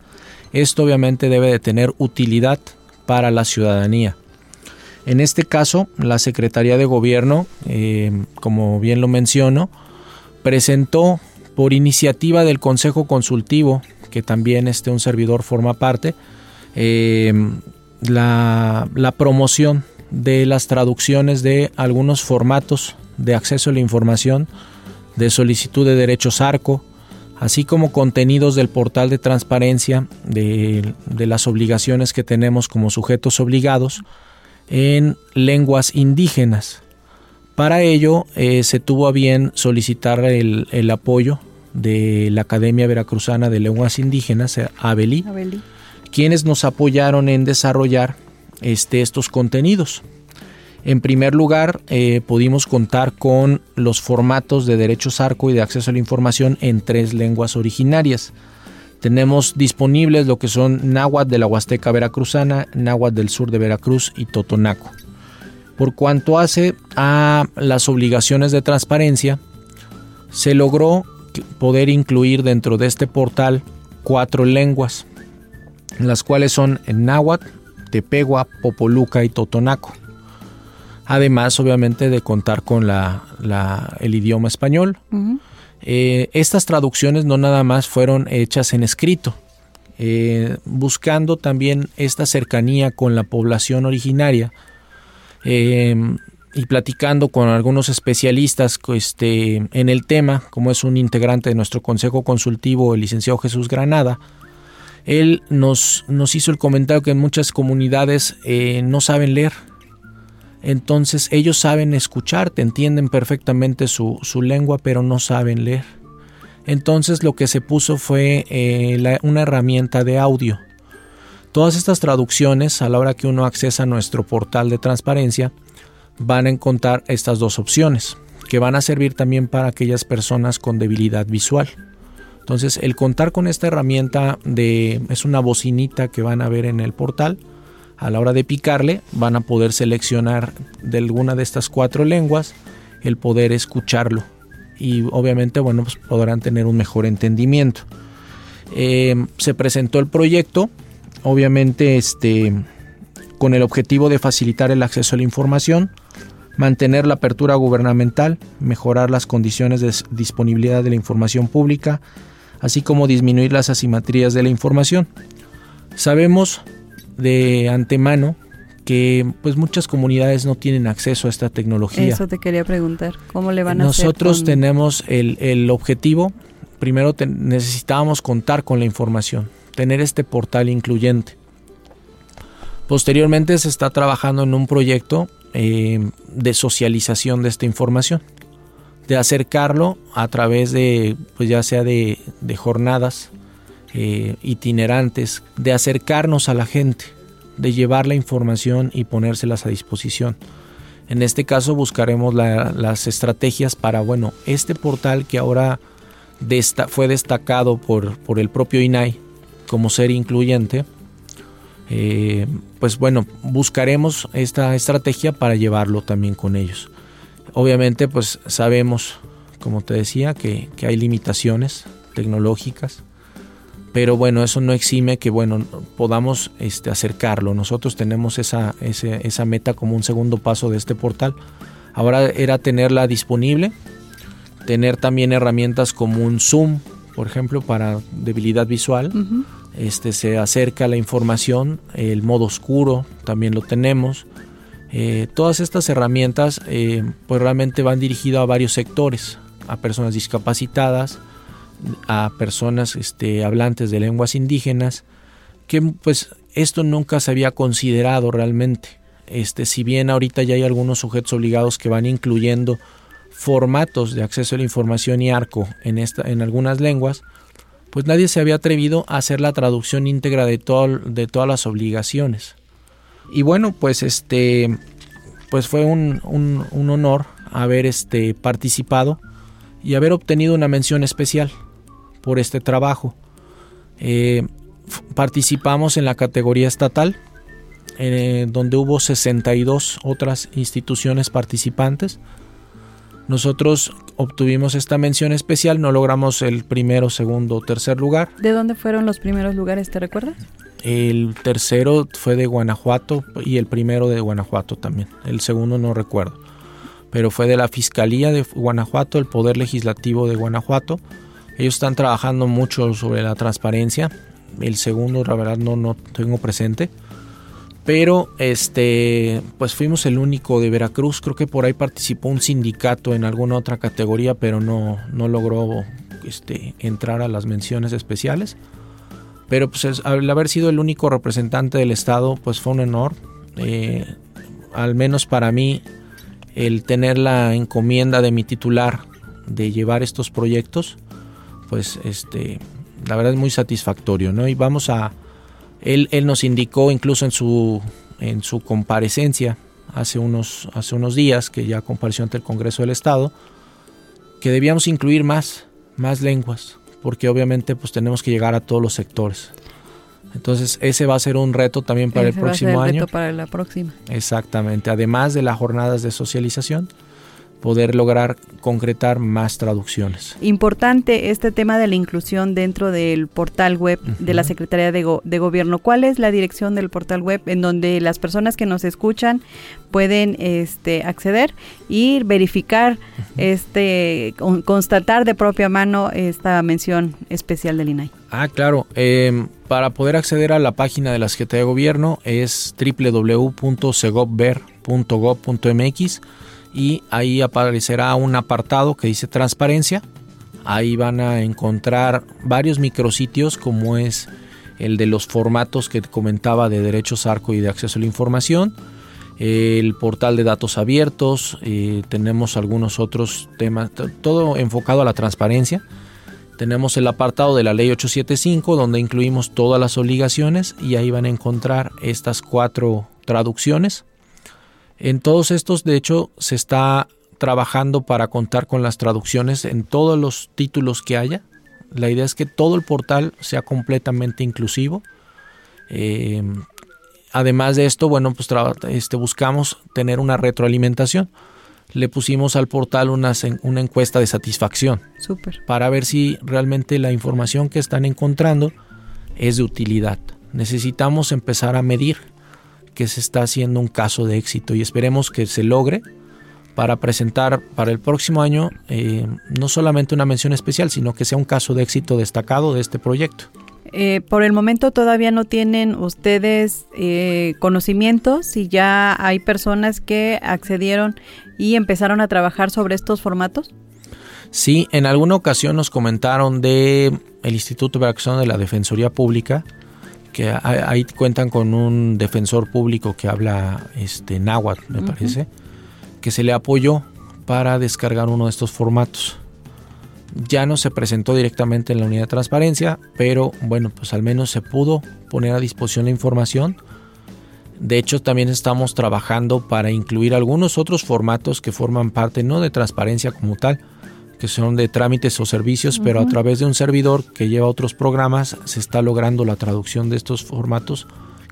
Esto obviamente debe de tener utilidad para la ciudadanía. En este caso, la Secretaría de Gobierno, eh, como bien lo menciono, presentó por iniciativa del Consejo Consultivo que también este, un servidor forma parte, eh, la, promoción de las traducciones de algunos formatos de acceso a la información, de solicitud de derechos ARCO, así como contenidos del portal de transparencia de, las obligaciones que tenemos como sujetos obligados en lenguas indígenas. Para ello eh, se tuvo a bien solicitar el, el apoyo de la Academia Veracruzana de Lenguas Indígenas, eh, ABELI, quienes nos apoyaron en desarrollar este, estos contenidos. En primer lugar, eh, pudimos contar con los formatos de derechos arco y de acceso a la información en tres lenguas originarias. Tenemos disponibles lo que son náhuatl de la Huasteca Veracruzana, náhuatl del sur de Veracruz y totonaco. Por cuanto hace a las obligaciones de transparencia, se logró poder incluir dentro de este portal cuatro lenguas, las cuales son náhuatl, tepegua, popoluca y totonaco. Además, obviamente, de contar con el idioma español. Eh, estas traducciones no nada más fueron hechas en escrito, eh, buscando también esta cercanía con la población originaria eh, y platicando con algunos especialistas este, en el tema, como es un integrante de nuestro consejo consultivo, el licenciado Jesús Granada, él nos, nos hizo el comentario que en muchas comunidades no saben leer. Entonces ellos saben escuchar, te entienden perfectamente su, lengua, pero no saben leer. Entonces lo que se puso fue eh, una herramienta de audio. Todas estas traducciones, a la hora que uno accesa nuestro portal de transparencia, van a encontrar estas dos opciones, que van a servir también para aquellas personas con debilidad visual. Entonces, el contar con esta herramienta de es una bocinita que van a ver en el portal, a la hora de picarle van a poder seleccionar de alguna de estas cuatro lenguas el poder escucharlo. Y obviamente bueno pues podrán tener un mejor entendimiento. Eh, se presentó el proyecto obviamente este con el objetivo de facilitar el acceso a la información mantener la apertura gubernamental mejorar las condiciones de disponibilidad de la información pública así como disminuir las asimetrías de la información. Sabemos de antemano que pues muchas comunidades no tienen acceso a esta tecnología. Eso te quería preguntar, ¿cómo le van a Nosotros hacer? Nosotros tenemos el, el, objetivo, primero necesitábamos contar con la información, tener este portal incluyente. Posteriormente se está trabajando en un proyecto eh, de socialización de esta información, de acercarlo a través de, pues ya sea de, de jornadas, eh, itinerantes, de acercarnos a la gente, de llevar la información y ponérselas a disposición. En este caso buscaremos las estrategias para, bueno, este portal que ahora fue destacado por, por, el propio INAI como ser incluyente, eh, pues bueno, buscaremos esta estrategia para llevarlo también con ellos. Obviamente, pues sabemos, como te decía, que hay limitaciones tecnológicas, pero bueno, eso no exime que bueno, podamos este, acercarlo. Nosotros tenemos esa, esa meta como un segundo paso de este portal. Ahora era tenerla disponible, tener también herramientas como un Zoom, por ejemplo, para debilidad visual. este, se acerca la información, el modo oscuro también lo tenemos. Eh, todas estas herramientas eh, pues realmente van dirigidas a varios sectores, a personas discapacitadas, a personas este, hablantes de lenguas indígenas, que pues esto nunca se había considerado realmente. Este, si bien ahorita ya hay algunos sujetos obligados que van incluyendo formatos de acceso a la información y arco en, esta, en algunas lenguas, pues nadie se había atrevido a hacer la traducción íntegra de, todo, de todas las obligaciones. Y bueno, pues este pues fue un, un, honor haber este, participado y haber obtenido una mención especial por este trabajo. Eh, participamos en la categoría estatal, eh, donde hubo 62 otras instituciones participantes. Nosotros obtuvimos esta mención especial, no logramos el primero, segundo o tercer lugar. ¿De dónde fueron los primeros lugares, te recuerdas? El tercero fue de Guanajuato y el primero de Guanajuato también. El segundo no recuerdo. Pero fue de la Fiscalía de Guanajuato, el Poder Legislativo de Guanajuato, ellos están trabajando mucho sobre la transparencia. El segundo, la verdad, no, no tengo presente. Pero este, pues fuimos el único de Veracruz. Creo que por ahí participó un sindicato en alguna otra categoría, pero no, no logró este, entrar a las menciones especiales. Pero pues al haber sido el único representante del Estado, pues fue un honor. Eh, al menos para mí, el tener la encomienda de mi titular de llevar estos proyectos pues este, la verdad es muy satisfactorio, ¿no? Y vamos a, él, él nos indicó incluso en su, en su comparecencia hace unos, hace unos días, que ya compareció ante el Congreso del Estado, que debíamos incluir más, más lenguas, porque obviamente pues tenemos que llegar a todos los sectores. Entonces ese va a ser un reto también para el próximo año. Reto para la próxima. Exactamente, además de las jornadas de socialización, poder lograr concretar más traducciones. Importante este tema de la inclusión dentro del portal web de la Secretaría de, Gobierno. ¿Cuál es la dirección del portal web en donde las personas que nos escuchan pueden este, acceder y verificar, este, constatar de propia mano esta mención especial del INAI? Ah, claro. Em, para poder acceder a la página de la Secretaría de Gobierno es www.segobver.gov.mx y ahí aparecerá un apartado que dice transparencia. Ahí van a encontrar varios micrositios como es el de los formatos que comentaba de derechos arco y de acceso a la información, el portal de datos abiertos, eh, tenemos algunos otros temas, todo enfocado a la transparencia. Tenemos el apartado de la ley 875 donde incluimos todas las obligaciones y ahí van a encontrar estas cuatro traducciones en todos estos, de hecho, se está trabajando para contar con las traducciones en todos los títulos que haya. La idea es que todo el portal sea completamente inclusivo. Eh, además de esto, bueno, pues este, buscamos tener una retroalimentación. Le pusimos al portal una, una encuesta de satisfacción para ver si realmente la información que están encontrando es de utilidad. Necesitamos empezar a medir que se está haciendo un caso de éxito y esperemos que se logre para presentar para el próximo año eh, no solamente una mención especial, sino que sea un caso de éxito destacado de este proyecto. Eh, por el momento todavía no tienen ustedes eh, conocimiento si ya hay personas que accedieron y empezaron a trabajar sobre estos formatos. Sí, en alguna ocasión nos comentaron de el Instituto de Acción de la Defensoría Pública que ahí cuentan con un defensor público que habla este náhuatl, me parece, que se le apoyó para descargar uno de estos formatos. Ya no se presentó directamente en la unidad de transparencia, pero bueno, pues al menos se pudo poner a disposición la información. De hecho, también estamos trabajando para incluir algunos otros formatos que forman parte no de transparencia como tal, que son de trámites o servicios, pero a través de un servidor que lleva otros programas se está logrando la traducción de estos formatos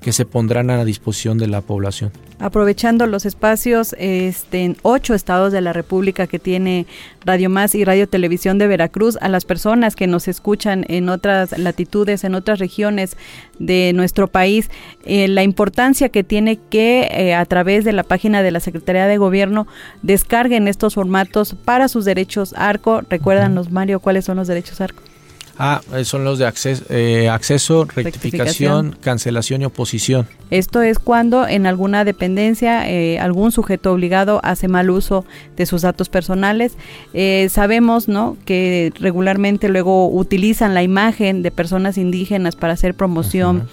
que se pondrán a la disposición de la población. Aprovechando los espacios este, en ocho estados de la República que tiene Radio Más y Radio Televisión de Veracruz, a las personas que nos escuchan en otras latitudes, en otras regiones de nuestro país, eh, la importancia que tiene que eh, a través de la página de la Secretaría de Gobierno descarguen estos formatos para sus derechos ARCO. Recuérdanos, Mario, cuáles son los derechos ARCO. Ah, eh, son los de acceso, eh, acceso rectificación, cancelación y oposición. Esto es cuando en alguna dependencia eh, algún sujeto obligado hace mal uso de sus datos personales. sabemos ¿no? que regularmente luego utilizan la imagen de personas indígenas para hacer promoción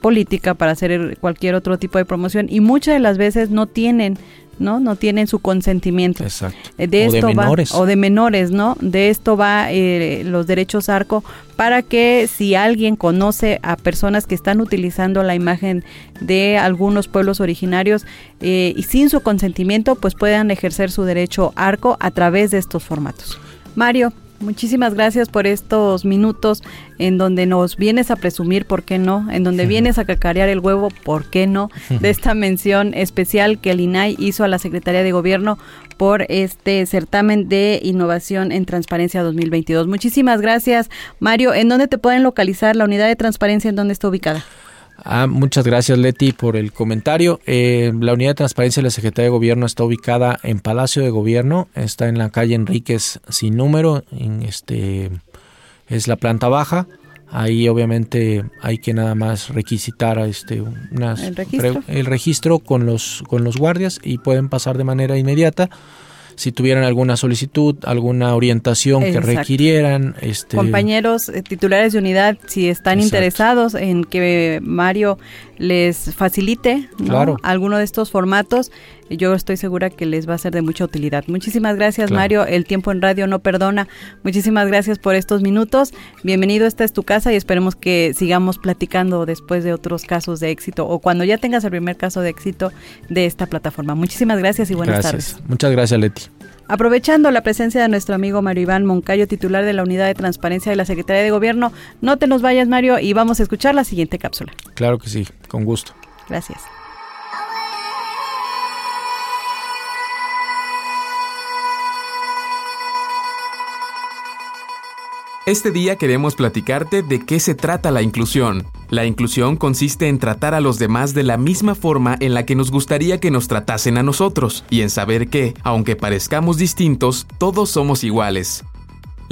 política, para hacer cualquier otro tipo de promoción y muchas de las veces no tienen ¿no? No tienen su consentimiento. Exacto. Eh, de o de menores. o de menores, ¿no? De esto va eh, los derechos ARCO para que si alguien conoce a personas que están utilizando la imagen de algunos pueblos originarios eh, y sin su consentimiento, pues puedan ejercer su derecho ARCO a través de estos formatos. Mario, Muchísimas gracias por estos minutos en donde nos vienes a presumir, ¿por qué no? En donde vienes a cacarear el huevo, ¿por qué no? *laughs* De esta mención especial que el INAI hizo a la Secretaría de Gobierno por este certamen de innovación en transparencia 2022. Muchísimas gracias, Mario. ¿En dónde te pueden localizar la unidad de transparencia? ¿En dónde está ubicada? Ah, muchas gracias Leti por el comentario. Eh, la unidad de transparencia de la Secretaría de Gobierno está ubicada en Palacio de Gobierno, está en la calle Enríquez sin número, en este es la planta baja. Ahí obviamente hay que nada más requisitar este ¿El, registro? el registro con los con los guardias y pueden pasar de manera inmediata si tuvieran alguna solicitud, alguna orientación que requirieran. Este... Compañeros eh, titulares de unidad, si están interesados en que Mario les facilite alguno de estos formatos, yo estoy segura que les va a ser de mucha utilidad. Muchísimas gracias Mario, el tiempo en radio no perdona. Muchísimas gracias por estos minutos. Bienvenido, esta es tu casa y esperemos que sigamos platicando después de otros casos de éxito o cuando ya tengas el primer caso de éxito de esta plataforma. Muchísimas gracias y buenas tardes. Muchas gracias Leti. Aprovechando la presencia de nuestro amigo Mario Iván Moncayo, titular de la Unidad de Transparencia de la Secretaría de Gobierno, no te nos vayas, Mario, y vamos a escuchar la siguiente cápsula. Claro que sí, con gusto. Gracias. Este día queremos platicarte de qué se trata la inclusión. La inclusión consiste en tratar a los demás de la misma forma en la que nos gustaría que nos tratasen a nosotros, y en saber que, aunque parezcamos distintos, todos somos iguales.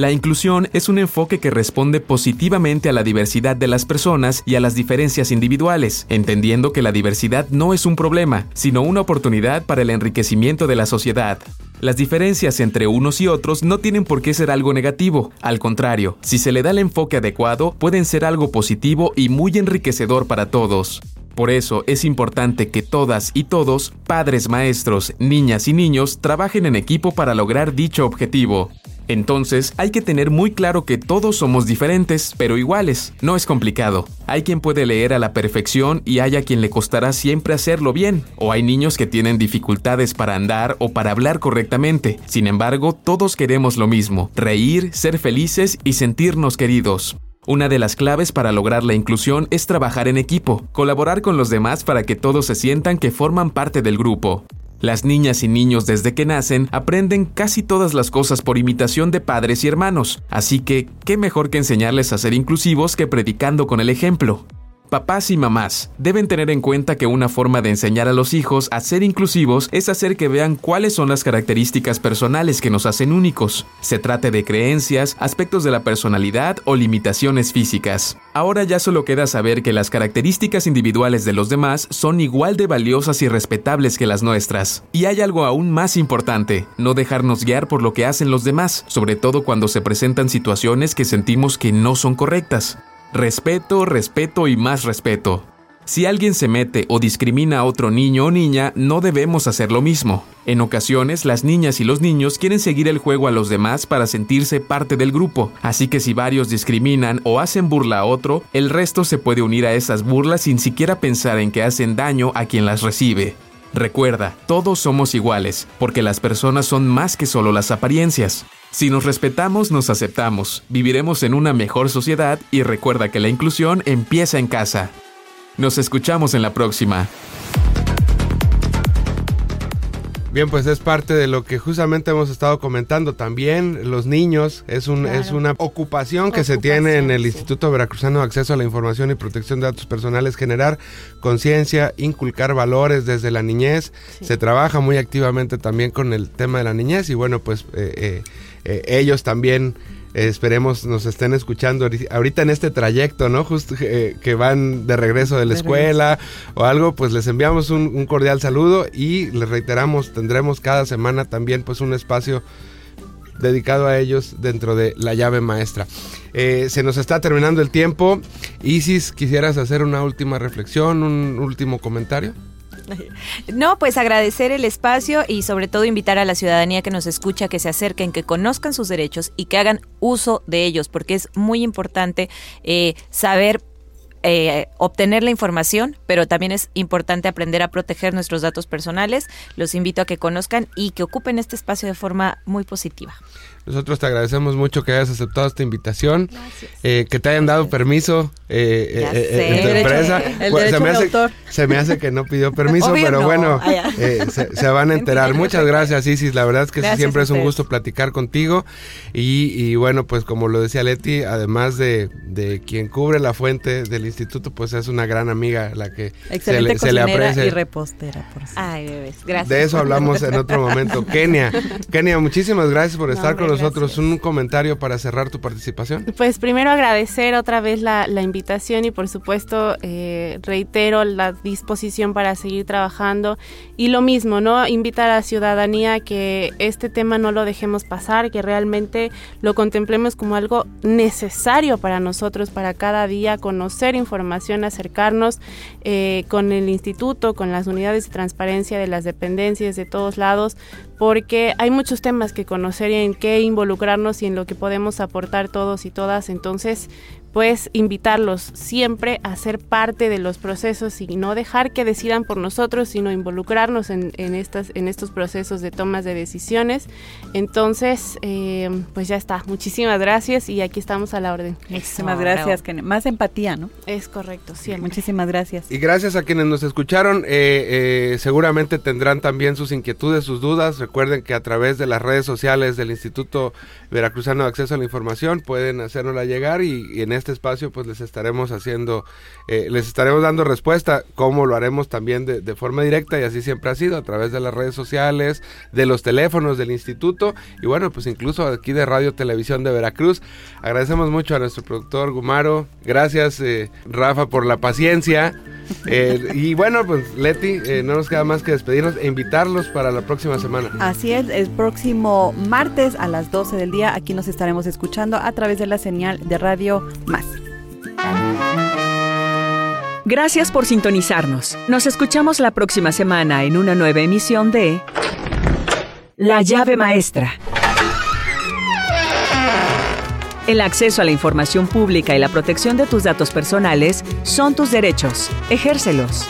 La inclusión es un enfoque que responde positivamente a la diversidad de las personas y a las diferencias individuales, entendiendo que la diversidad no es un problema, sino una oportunidad para el enriquecimiento de la sociedad. Las diferencias entre unos y otros no tienen por qué ser algo negativo, al contrario, si se le da el enfoque adecuado, pueden ser algo positivo y muy enriquecedor para todos. Por eso es importante que todas y todos, padres, maestros, niñas y niños, trabajen en equipo para lograr dicho objetivo. Entonces, hay que tener muy claro que todos somos diferentes, pero iguales. No es complicado. Hay quien puede leer a la perfección y hay a quien le costará siempre hacerlo bien. O hay niños que tienen dificultades para andar o para hablar correctamente. Sin embargo, todos queremos lo mismo, reír, ser felices y sentirnos queridos. Una de las claves para lograr la inclusión es trabajar en equipo, colaborar con los demás para que todos se sientan que forman parte del grupo. Las niñas y niños desde que nacen aprenden casi todas las cosas por imitación de padres y hermanos, así que, ¿qué mejor que enseñarles a ser inclusivos que predicando con el ejemplo? Papás y mamás deben tener en cuenta que una forma de enseñar a los hijos a ser inclusivos es hacer que vean cuáles son las características personales que nos hacen únicos, se trate de creencias, aspectos de la personalidad o limitaciones físicas. Ahora ya solo queda saber que las características individuales de los demás son igual de valiosas y respetables que las nuestras. Y hay algo aún más importante, no dejarnos guiar por lo que hacen los demás, sobre todo cuando se presentan situaciones que sentimos que no son correctas. Respeto, respeto y más respeto. Si alguien se mete o discrimina a otro niño o niña, no debemos hacer lo mismo. En ocasiones, las niñas y los niños quieren seguir el juego a los demás para sentirse parte del grupo, así que si varios discriminan o hacen burla a otro, el resto se puede unir a esas burlas sin siquiera pensar en que hacen daño a quien las recibe. Recuerda, todos somos iguales, porque las personas son más que solo las apariencias. Si nos respetamos, nos aceptamos, viviremos en una mejor sociedad y recuerda que la inclusión empieza en casa. Nos escuchamos en la próxima. Bien, pues es parte de lo que justamente hemos estado comentando también. Los niños es, un, es una ocupación que se tiene en el Instituto Veracruzano de Acceso a la Información y Protección de Datos Personales, generar conciencia, inculcar valores desde la niñez. Se trabaja muy activamente también con el tema de la niñez y bueno, pues eh, eh, eh, ellos también esperemos nos estén escuchando ahorita en este trayecto, ¿no? Justo eh, que van de regreso de la escuela o algo, pues les enviamos un, cordial saludo y les reiteramos, tendremos cada semana también pues un espacio dedicado a ellos dentro de la llave maestra. se nos está terminando el tiempo. Isis, ¿quisieras hacer una última reflexión, un último comentario? *laughs* No, pues agradecer el espacio y sobre todo invitar a la ciudadanía que nos escucha que se acerquen, que conozcan sus derechos y que hagan uso de ellos, porque es muy importante eh, saber eh, obtener la información, pero también es importante aprender a proteger nuestros datos personales. Los invito a que conozcan y que ocupen este espacio de forma muy positiva. Nosotros te agradecemos mucho que hayas aceptado esta invitación, eh, que te hayan dado permiso eh, eh, eh en tu empresa. se, me hace, se, me hace, que no pidió permiso, pero bueno, ah, se, van a *laughs* enterar. Muchas gracias, Isis. La verdad es que siempre es un gusto platicar contigo. Y, bueno, pues como lo decía Leti, además de, quien cubre la fuente del instituto, pues es una gran amiga la que se le, se le aprecia. y repostera, por Ay, bebés, gracias. De eso hablamos en otro momento. *laughs* Kenia, Kenia, muchísimas gracias por estar con nosotros. Un comentario para cerrar tu participación. Pues primero agradecer otra vez la, invitación y por supuesto eh, reitero la disposición para seguir trabajando y lo mismo, ¿no? Invitar a la ciudadanía que este tema no lo dejemos pasar, que realmente lo contemplemos como algo necesario para nosotros, para cada día conocer información, acercarnos eh, con el instituto, con las unidades de transparencia de las dependencias de todos lados, porque hay muchos temas que conocer y en qué involucrarnos y en lo que podemos aportar todos y todas. Entonces, pues invitarlos siempre a ser parte de los procesos y no dejar que decidan por nosotros, sino involucrarnos en, estas, en estos procesos de tomas de decisiones. Entonces, eh, pues ya está. Muchísimas gracias y aquí estamos a la orden. Muchísimas gracias. Más empatía, ¿no? Es correcto, siempre. Muchísimas gracias. Y gracias a quienes nos escucharon. Eh, eh, seguramente tendrán también sus inquietudes, sus dudas. Recuerden que a través de las redes sociales del Instituto Veracruzano de Acceso a la Información pueden hacérnosla llegar y, y en este espacio pues les estaremos haciendo, eh, les estaremos dando respuesta, como lo haremos también de, forma directa y así siempre ha sido, a través de las redes sociales, de los teléfonos del instituto y bueno, pues incluso aquí de Radio Televisión de Veracruz. Agradecemos mucho a nuestro productor Gumaro, gracias eh, Rafa por la paciencia. Eh, y bueno, pues Leti, no nos queda más que despedirnos e invitarlos para la próxima semana. Así es, el próximo martes a las 12 del día aquí nos estaremos escuchando a través de la señal de radio Gracias por sintonizarnos. Nos escuchamos la próxima semana en una nueva emisión de La llave maestra. El acceso a la información pública y la protección de tus datos personales son tus derechos. Ejércelos.